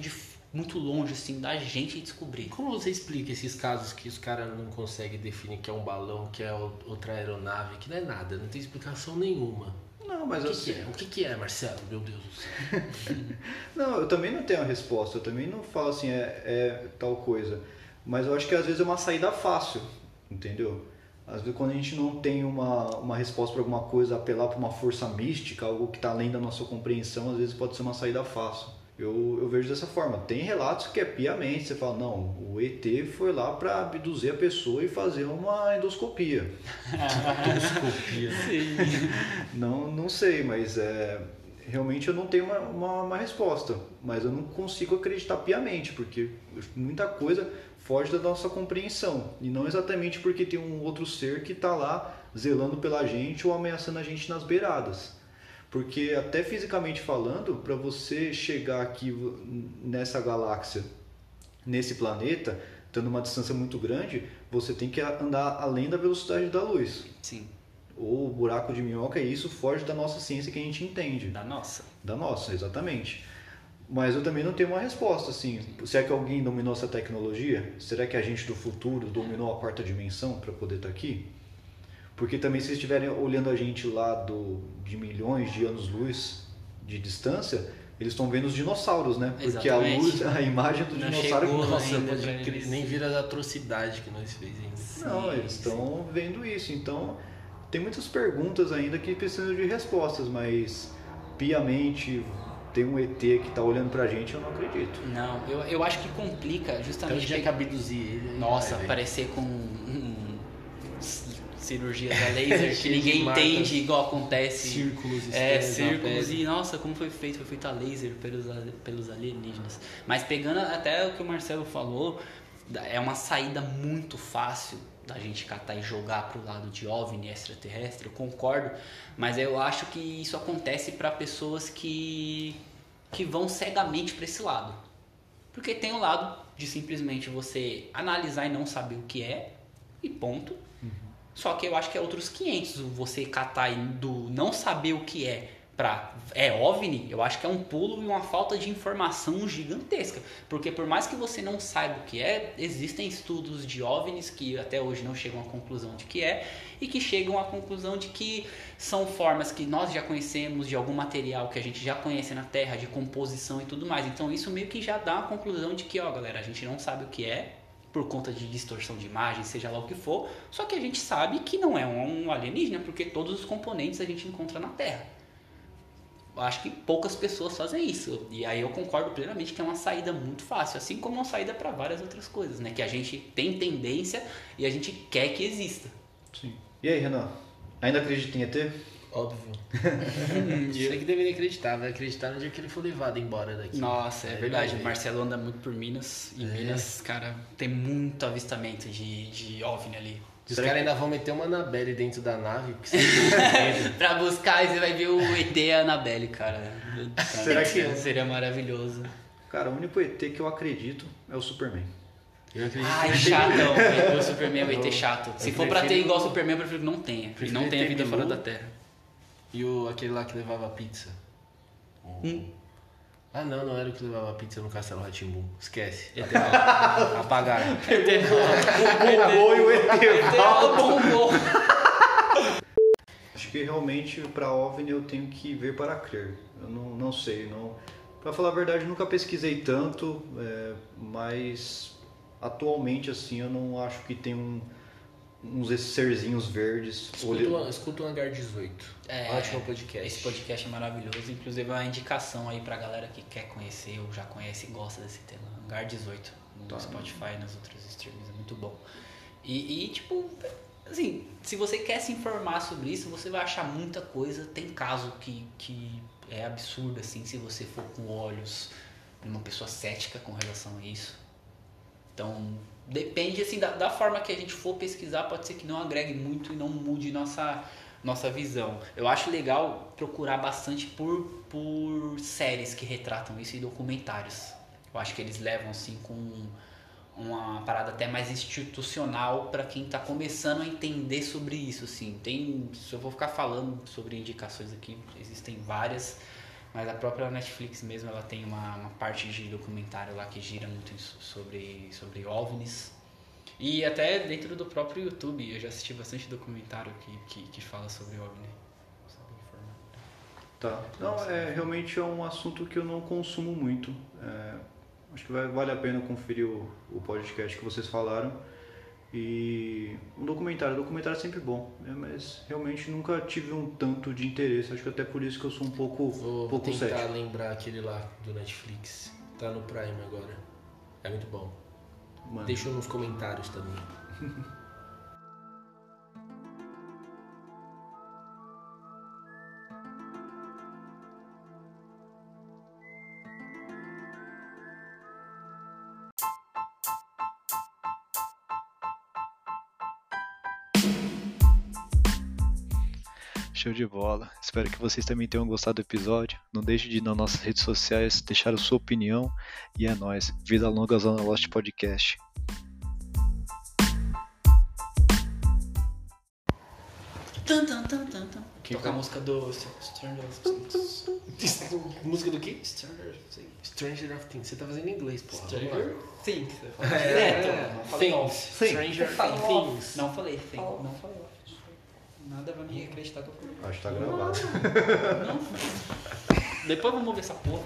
muito longe assim da gente descobrir. Como você explica esses casos que os caras não conseguem definir que é um balão, que é outra aeronave, que não é nada, não tem explicação nenhuma? Não, mas o que, assim... que é? O que, que é, Marcelo? Meu Deus do céu. não, eu também não tenho a resposta, eu também não falo assim, é, é tal coisa. Mas eu acho que às vezes é uma saída fácil, entendeu? Às vezes quando a gente não tem uma, uma resposta para alguma coisa, apelar para uma força mística, algo que está além da nossa compreensão, às vezes pode ser uma saída fácil. Eu, eu vejo dessa forma. Tem relatos que é piamente, você fala, não, o ET foi lá para abduzir a pessoa e fazer uma endoscopia. Endoscopia. Sim. Não, não sei, mas é, realmente eu não tenho uma, uma, uma resposta. Mas eu não consigo acreditar piamente, porque muita coisa foge da nossa compreensão. E não exatamente porque tem um outro ser que está lá zelando pela gente ou ameaçando a gente nas beiradas. Porque até fisicamente falando, para você chegar aqui nessa galáxia, nesse planeta, estando uma distância muito grande, você tem que andar além da velocidade da luz. Sim, Ou buraco de minhoca, e isso foge da nossa ciência que a gente entende. da nossa. Da nossa, exatamente. Mas eu também não tenho uma resposta, assim. Será que alguém dominou essa tecnologia? Será que a gente do futuro dominou a quarta dimensão para poder estar aqui? Porque também se estiverem olhando a gente lá do, de milhões de anos-luz de distância, eles estão vendo os dinossauros, né? Porque a luz, a imagem do Não dinossauro... chegou Nossa, ainda pode crer, eles. nem vira a atrocidade que nós fez ainda. Não, Sim, eles estão vendo isso. Então, tem muitas perguntas ainda que precisam de respostas, mas piamente tem um ET que está olhando pra gente, eu não acredito. Não, eu, eu acho que complica Até o justamente. dia que pegar- abduzir ele. aí Nossa, vai ver. parecer com um, cirurgias a laser que Cheio de ninguém entende igual acontece. Círculos É, círculos pele. e nossa, como foi feito? Foi feito a laser pelos, pelos alienígenas. Mas pegando até o que o Marcelo falou, é uma saída muito fácil da gente catar e jogar pro lado de OVNI extraterrestre, eu concordo, mas eu acho que isso acontece para pessoas que, que vão cegamente para esse lado. Porque tem o lado de simplesmente você analisar e não saber o que é, e ponto. Só que eu acho que é outros 500 você catar do não saber o que é pra é OVNI, eu acho que é um pulo e uma falta de informação gigantesca. Porque por mais que você não saiba o que é, existem estudos de OVNIs que até hoje não chegam à conclusão de que é e que chegam à conclusão de que são formas que nós já conhecemos de algum material que a gente já conhece na Terra, de composição e tudo mais. Então isso meio que já dá a conclusão de que, ó, galera, a gente não sabe o que é, por conta de distorção de imagem, seja lá o que for, só que a gente sabe que não é um alienígena, porque todos os componentes a gente encontra na Terra. Eu acho que poucas pessoas fazem isso. E aí eu concordo plenamente que é uma saída muito fácil, assim como uma saída para várias outras coisas, né? Que a gente tem tendência e a gente quer que exista. Sim. E aí, Renan? Ainda acredita em ET? Óbvio. Você que deveria acreditar, vai acreditar no dia que ele for levado embora daqui. Nossa, é Aí verdade. O. Marcelo anda muito por Minas. E É. Minas, cara, tem muito avistamento de, de OVNI ali. Os caras ainda vão meter uma Anabelle dentro da nave, porque você tem medo. pra buscar, e você vai ver o ET e a Annabelle, cara. Será que- seria maravilhoso? Cara, o único ET que eu acredito é o Superman. Eu acredito Ai, que chatão. O Superman vai ter chato. Se eu for pra ter igual o Superman, eu prefiro que não tenha. E não tenha ET vida fora da Terra. E o, aquele lá que levava pizza. O- Hum. Ah, não, não era o que levava pizza no Castelo Ratimbu. Esquece. ET Apagaram. Bombou e o ET bombou. Acho que realmente para OVNI eu tenho que ver para crer. Eu não, não sei, não. Para falar a verdade, nunca pesquisei tanto, é, mas atualmente assim eu não acho que tem um, uns serzinhos verdes. Escuta, o- escuta o Hangar 18. É, Ótimo podcast. Esse podcast é maravilhoso. Inclusive, é uma indicação aí pra galera que quer conhecer ou já conhece e gosta desse tema. Hangar 18 no Tá. Spotify e nas outras streams. É muito bom. E, e, tipo, assim, se você quer se informar sobre isso, você vai achar muita coisa. Tem caso que, que é absurdo, assim, se você for com olhos de uma pessoa cética com relação a isso. Então, depende assim da, da forma que a gente for pesquisar, pode ser que não agregue muito e não mude nossa nossa visão. Eu acho legal procurar bastante por, por séries que retratam isso e documentários. Eu acho que eles levam assim com uma parada até mais institucional para quem está começando a entender sobre isso, assim. Tem, se eu vou ficar falando sobre indicações aqui, existem várias, mas a própria Netflix mesmo, ela tem uma, uma parte de documentário lá que gira muito sobre sobre OVNIs. E até dentro do próprio YouTube, eu já assisti bastante documentário que, que, que fala sobre OVNI. Tá. Não, é realmente é um assunto que eu não consumo muito. É, acho que vai, vale a pena conferir o, o podcast que vocês falaram. E um documentário, documentário é sempre bom, né? mas realmente nunca tive um tanto de interesse. Acho que até por isso que eu sou um pouco, Vou, vou pouco tentar cético. lembrar aquele lá do Netflix. Tá no Prime agora. É muito bom. Mano, Deixa nos comentários também. Show de bola. Espero que vocês também tenham gostado do episódio. Não deixe de ir nas nossas redes sociais, deixar a sua opinião. E é nóis. Vida longa Zona Lost Podcast. Tan. Toca a música do Stranger Things. Música do quê? Stranger Things. Stranger of Things. Você tá fazendo em inglês, porra. Stranger Things. É, direto. é, Não falei Things. Stranger. Things. Não falei thing. Não falei. Nada vai me acreditar que eu falei. acho que tá gravado. Depois vamos ver essa porra.